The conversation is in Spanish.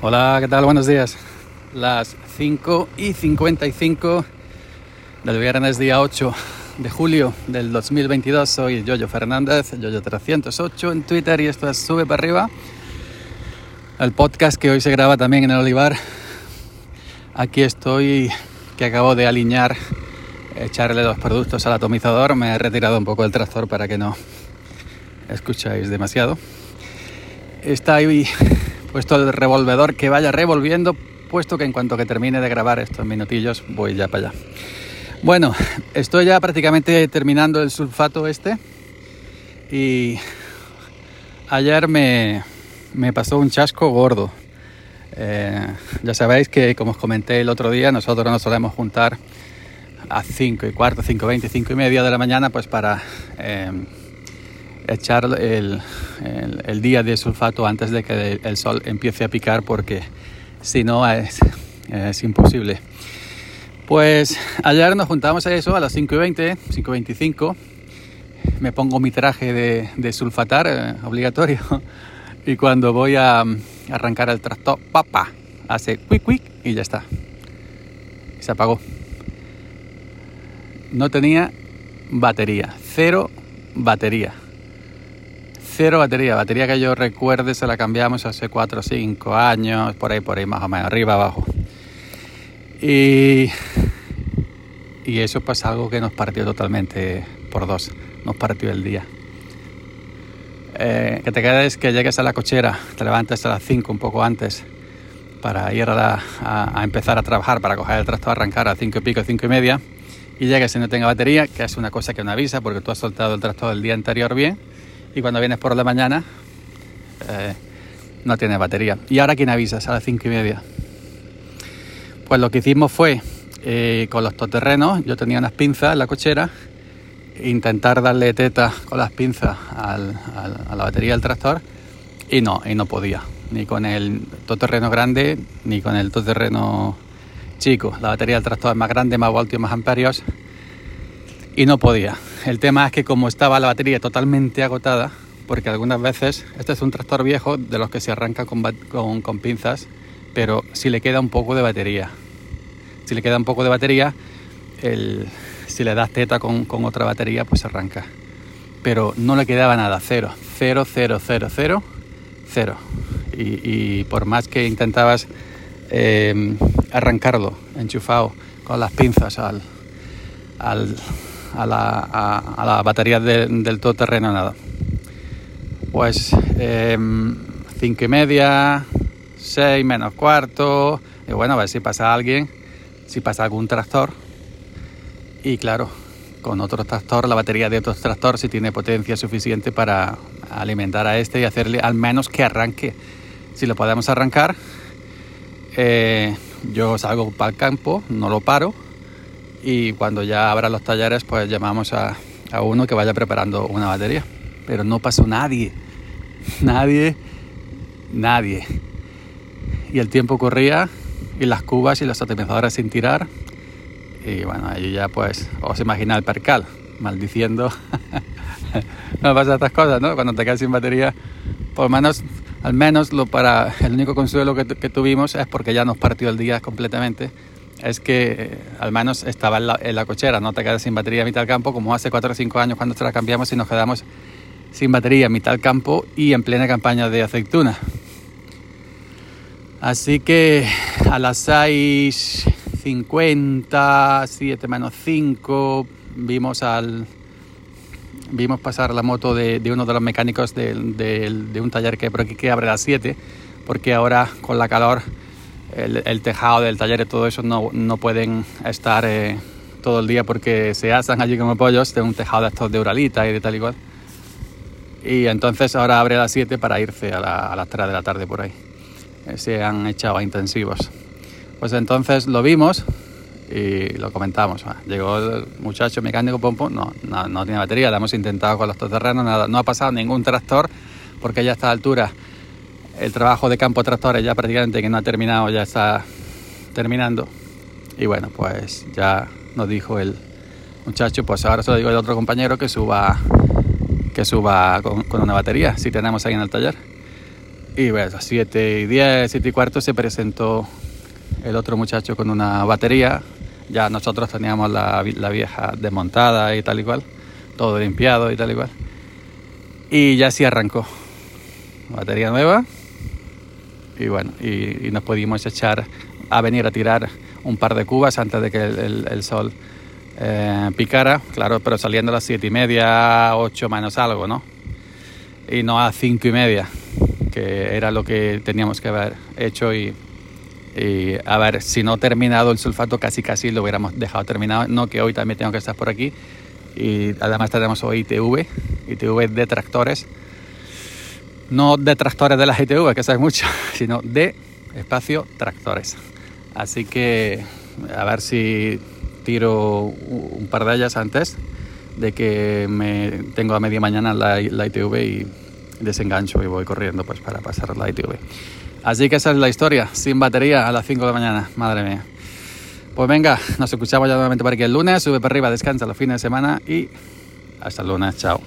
Hola, ¿qué tal? Buenos días. Las 5 y 55 del viernes día 8 de julio del 2022. Soy Yoyo Fernández, Yoyo308 en Twitter y esto es Sube para arriba. El podcast que hoy se graba también en el Olivar. Aquí estoy que acabo de alinear, echarle los productos al atomizador. Me he retirado un poco el tractor para que no escucháis demasiado. Está ahí puesto el revolvedor que vaya revolviendo, puesto que en cuanto que termine de grabar estos minutillos voy ya para allá. Bueno, estoy ya prácticamente terminando el sulfato este y ayer me, me pasó un chasco gordo. Eh, ya sabéis que, como os comenté el otro día, nosotros nos solemos juntar a 5 y cuarto, 5 y 20, 5 y media de la mañana, pues para eh, echar el, día de sulfato antes de que el sol empiece a picar porque si no es, imposible. Pues ayer nos juntamos a eso a las 5 y 20, 5 y 25. Me pongo mi traje de, sulfatar eh, obligatorio y cuando voy a arrancar el tractor, papá, hace quick quick y ya está. se apagó. No tenía batería, cero batería cero batería. Batería que yo recuerde se la cambiamos hace 4 o 5 años, por ahí, por ahí más o menos, arriba, abajo. Y, y eso pues algo que nos partió totalmente por dos, nos partió el día. Eh, que te quedes, que llegues a la cochera, te levantes a las 5 un poco antes para ir a, a, empezar a trabajar, para coger el tractor, arrancar a 5 y pico, 5 y media, y llegues y no tenga batería, que es una cosa que no avisa porque tú has soltado el tractor el día anterior bien y cuando vienes por la mañana eh, no tiene batería. ¿Y ahora quién avisas? A las cinco y media. Pues lo que hicimos fue, eh, con los toterrenos, yo tenía unas pinzas en la cochera, intentar darle teta con las pinzas a la batería del tractor y no, y no podía. Ni con el todoterreno grande, ni con el todoterreno chico. La batería del tractor es más grande, más voltios, más amperios y no podía. El tema es que como estaba la batería totalmente agotada, porque algunas veces, este es un tractor viejo de los que se arranca con, con, pinzas, pero si le queda un poco de batería, si le queda un poco de batería, el, si le das teta con, con, otra batería, pues arranca. Pero no le quedaba nada, cero, cero, cero, cero, cero, cero. Y, por más que intentabas eh, arrancarlo enchufado con las pinzas al, al, a la, a, la batería del todoterreno nada. Pues em, cinco y media, seis menos cuarto, y bueno, a ver si pasa alguien, si pasa algún tractor. Y claro, con otro tractor, la batería de otro tractor si tiene potencia suficiente para alimentar a este y hacerle al menos que arranque. Si lo podemos arrancar, eh, yo salgo para el campo, no lo paro y cuando ya abran los talleres pues llamamos a, a uno que vaya preparando una batería. Pero no pasó nadie, nadie, nadie. Y el tiempo corría y las cubas y los atomizadores sin tirar. Y bueno, ahí ya pues os imagina el percal, maldiciendo. no pasa estas cosas, ¿no? Cuando te quedas sin batería, por lo menos, al menos lo para, el único consuelo que, que tuvimos es porque ya nos partió el día completamente es que eh, al menos estaba en la, cochera, no te quedas sin batería a mitad del campo, como hace 4 o 5 años cuando la cambiamos y nos quedamos sin batería a mitad del campo y en plena campaña de aceituna. Así que a las 6.50, 7 menos 5, vimos al vimos pasar la moto de, uno de los mecánicos de, de, un taller que aquí que abre a las 7, porque ahora con la calor el, tejado del taller y todo eso no, no pueden estar eh, todo el día porque se asan allí como pollos de un tejado de estos de Uralita y de tal y cual. Y entonces ahora abre a las 7 para irse a, la, a, las 3 de la tarde por ahí. Eh, se han echado a intensivos. Pues entonces lo vimos y lo comentamos. Llegó el muchacho mecánico pompo, no, no, no tiene batería, lo hemos intentado con los terrenos, nada, no ha pasado ningún tractor porque ya a esta altura el trabajo de campo tractores ya prácticamente que no ha terminado, ya está terminando. Y bueno, pues ya nos dijo el muchacho, pues ahora se lo digo al otro compañero que suba que suba con, una batería, si tenemos ahí en el taller. Y a las 7 y 10, 7 y cuarto se presentó el otro muchacho con una batería. Ya nosotros teníamos la, la vieja desmontada y tal y cual, todo limpiado y tal y cual. Y ya sí arrancó. Batería nueva. Y bueno, y, nos pudimos echar a venir a tirar un par de cubas antes de que el, sol eh, picara. Claro, pero saliendo a las siete y media, ocho menos algo, ¿no? Y no a cinco y media, que era lo que teníamos que haber hecho y, y a ver, si no terminado el sulfato, casi casi lo hubiéramos dejado terminado. No que hoy también tengo que estar por aquí. Y además tenemos hoy ITV, ITV de tractores. No de tractores de las ITV, que sabes mucho, sino de espacio tractores. Así que a ver si tiro un par de ellas antes de que me tengo a media mañana la, la ITV y desengancho y voy corriendo pues para pasar la ITV. Así que esa es la historia, sin batería a las 5 de la mañana, madre mía. Pues venga, nos escuchamos ya nuevamente para aquí el lunes, sube para arriba, descansa los fines de semana y hasta el lunes, chao.